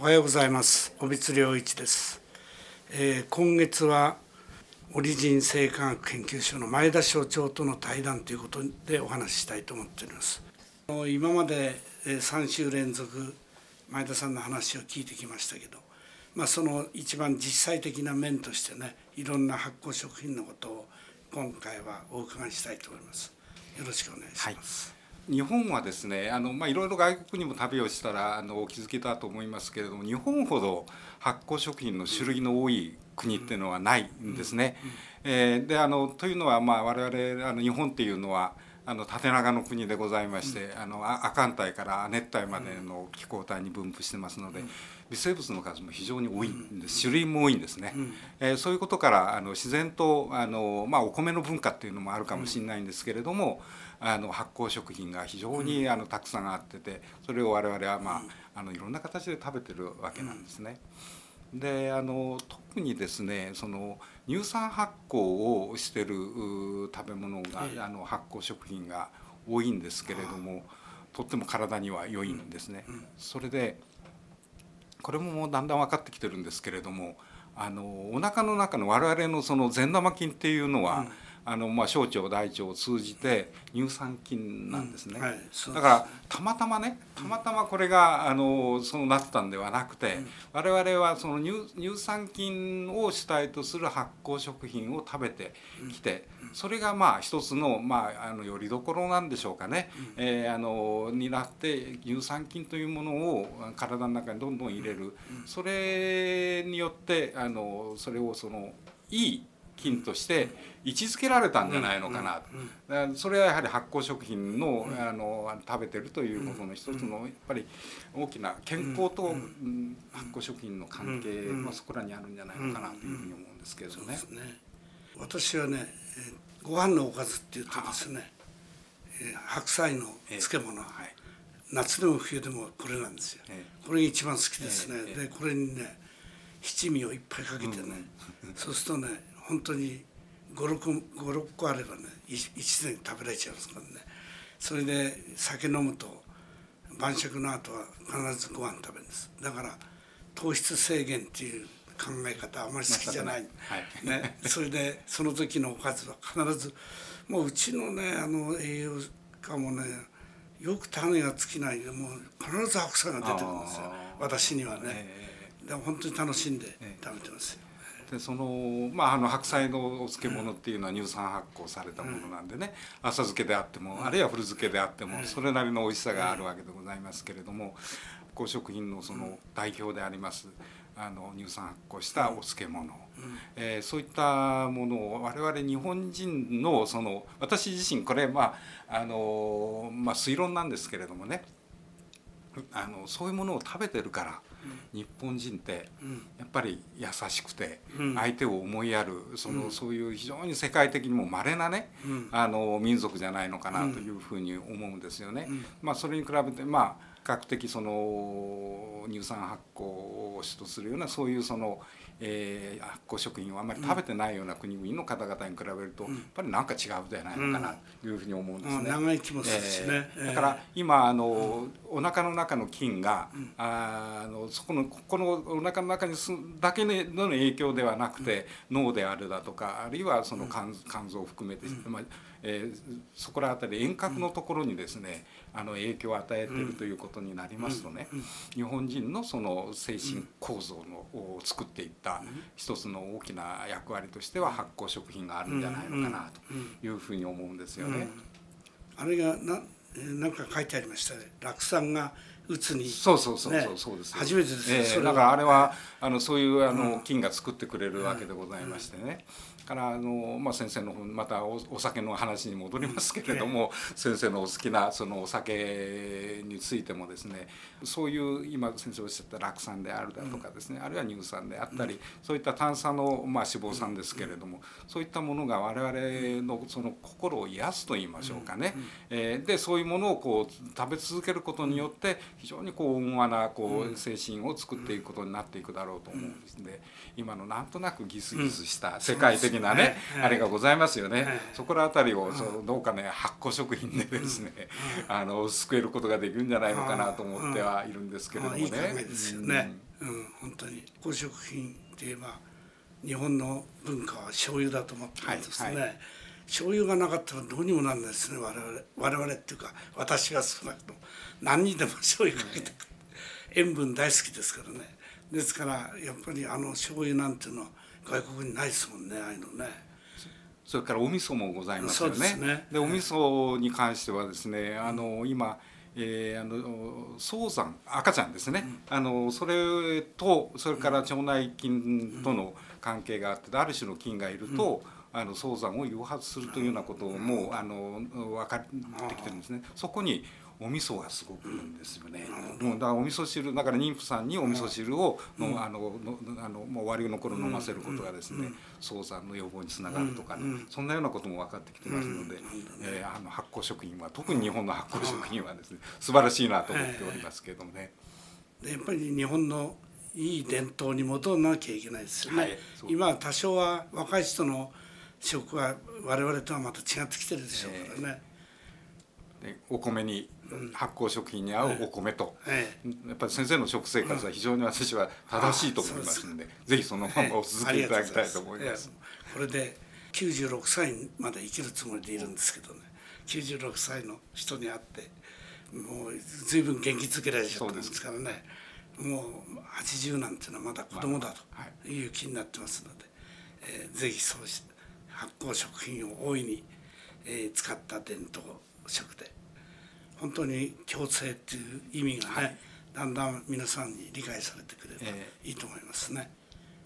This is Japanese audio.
おはようございます。小光良一です、えー、今月はオリジン生化学研究所の前田所長との対談ということでお話ししたいと思っております。今まで3週連続前田さんの話を聞いてきましたけど、まあ、その一番実際的な面としてねいろんな発酵食品のことを今回はお伺いしたいと思います。よろしくお願いします、はい。日本はですねあの、まあ、いろいろ外国にも旅をしたらあのお気づきだと思いますけれども日本ほど発酵食品の種類の多い国っていうのはないんですね。えー、であのというのは、まあ、我々あの日本っていうのはあの縦長の国でございまして、あの亜寒帯から熱帯までの気候帯に分布してますので、微生物の数も非常に多いんです。種類も多いんですね、えー、そういうことからあの自然とあの、まあ、お米の文化っていうのもあるかもしれないんですけれども、あの発酵食品が非常にあのたくさんあっててそれを我々は、まあ、あのいろんな形で食べてるわけなんですね。であの特にですねその乳酸発酵をしてる食べ物が、あの発酵食品が多いんですけれどもとっても体には良いんですね。それでこれももうだんだん分かってきてるんですけれどもあのお腹の中の我々のその善玉菌っていうのは、うんあのまあ小腸大腸を通じて乳酸菌なんですね、うん。はい、だからたまたまねたまたまこれがあのそうなったんではなくて、うん、我々はその乳乳酸菌を主体とする発酵食品を食べてきて、うん、それがまあ一つのまああのよりどころなんでしょうかね、うん、えー、あのになって乳酸菌というものを体の中にどんどん入れる、それによってあのそれをそのいい菌として位置づけられたんじゃないのかな。と、それはやはり発酵食品のあの食べてるということの一つのやっぱり大きな健康と発酵食品の関係はそこらにあるんじゃないのかなというふうに思うんですけどね。ね。私はねご飯のおかずっていうとですね白菜の漬物、はい、夏でも冬でもこれなんですよ、これが一番好きですね、でこれにね七味をいっぱいかけてね、そうするとね本当に56個あればね一年食べられちゃいますからね。それで酒飲むと晩酌の後は必ずご飯食べるんです。だから糖質制限っていう考え方あまり好きじゃない、ね。はい。ね、それでその時のおかずは必ずもううちのねあの栄養価もねよく種が尽きないでもう必ず白菜が出てくるんですよ。私にはね、えー、でも本当に楽しんで食べてますよ、でその,、まあ、あの白菜のお漬物っていうのは乳酸発酵されたものなんでね、浅漬けであってもあるいは古漬けであってもそれなりの美味しさがあるわけでございますけれども発酵食品のその代表でありますあの乳酸発酵したお漬物、えー、そういったものを我々日本人のその私自身これまああのまあ推論なんですけれどもね。あのそういうものを食べてるから日本人ってやっぱり優しくて相手を思いやるそのそういう非常に世界的にも稀なねあの民族じゃないのかなというふうに思うんですよね。まあ、それに比べてまあ比較的その乳酸発酵を主とするようなそういうそのえー、発酵食品をあんまり食べてないような国々の方々に比べると、やっぱりなんか違うじゃないのかなというふうに思うんですね。長生きもするしね、えー、だから今あの、お腹の中の菌が、あのそこのここのお腹の中にすだけの影響ではなくて、脳であるだとかあるいはその肝肝臓を含めて、まあえー、そこら辺り遠隔のところにですね、あの影響を与えているということになりますとね、日本人のその精神構造のを作っていった一つの大きな役割としては発酵食品があるんじゃないのかなというふうに思うんですよね。あれがななんか書いてありましたね。酪酸がうつに、そうそうそうそうそうです。初めてです。えー、だからあれはあのそういうあの菌が作ってくれるわけでございましてね。からあの、まあ、先生のまたお酒の話に戻りますけれども、先生のお好きなそのお酒についてもですねそういう今先生おっしゃった酪酸であるだとかですね、あるいは乳酸であったり、そういった炭酸の、まあ、脂肪酸ですけれども、そういったものが我々のその心を癒すと言いましょうかね、えー、でそういうものをこう食べ続けることによって非常にこう温和なこう精神を作っていくことになっていくだろうと思うんですで今のなんとなくギスギスした世界的なね、あれがございますよね、そこら辺りをそのどうかね発酵食品でですね、あの救えることができるんじゃないのかなと思ってはいるんですけれどもね。いいですよね、うん。本当に。発酵食品って言えば日本の文化は醤油だと思ってるんですね、はいはい、醤油がなかったらどうにもなんないですね。我々我々っていうか私が少なくとも。何にでも醤油かけてく塩分大好きですからね。ですからやっぱりあの醤油なんていうのは外国にないですもんねああいうのね。それからお味噌もございますよね。で、ね、お味噌に関してはですね、あの今。えー、あの早産赤ちゃんですね、うん、あのそれとそれから腸内菌との関係があってある種の菌がいると、うん、あの早産を誘発するというようなこともあの分かってきてるんですね。そこにお味噌がすごくいいんですよね。うん、だからお味噌汁だから妊婦さんにお味噌汁をの、うん、あののあのもう終わりの頃飲ませることがですね、早産の予防につながるとか、ね、そんなようなことも分かってきてますので、えー、あの発酵食品は特に日本の発酵食品はですね素晴らしいなと思っておりますけれどもね。でやっぱり日本のいい伝統に戻らなきゃいけないですよね。はい、今多少は若い人の食は我々とはまた違ってきてるでしょうからね。でお米に発酵食品に合うお米と、やっぱり先生の食生活は非常に私は正しいと思いますので、ぜひそのままお続けいただきたいと思います。これで96歳まで生きるつもりでいるんですけどね。96歳の人に会ってもう随分元気づけられちゃったんですからね。もう80なんていうのはまだ子供だとい。う気になってますので、えー、ぜひそうし発酵食品を大いに、えー、使った伝統食で本当に共生っていう意味がね、はい、だんだん皆さんに理解されてくればいいと思いますね。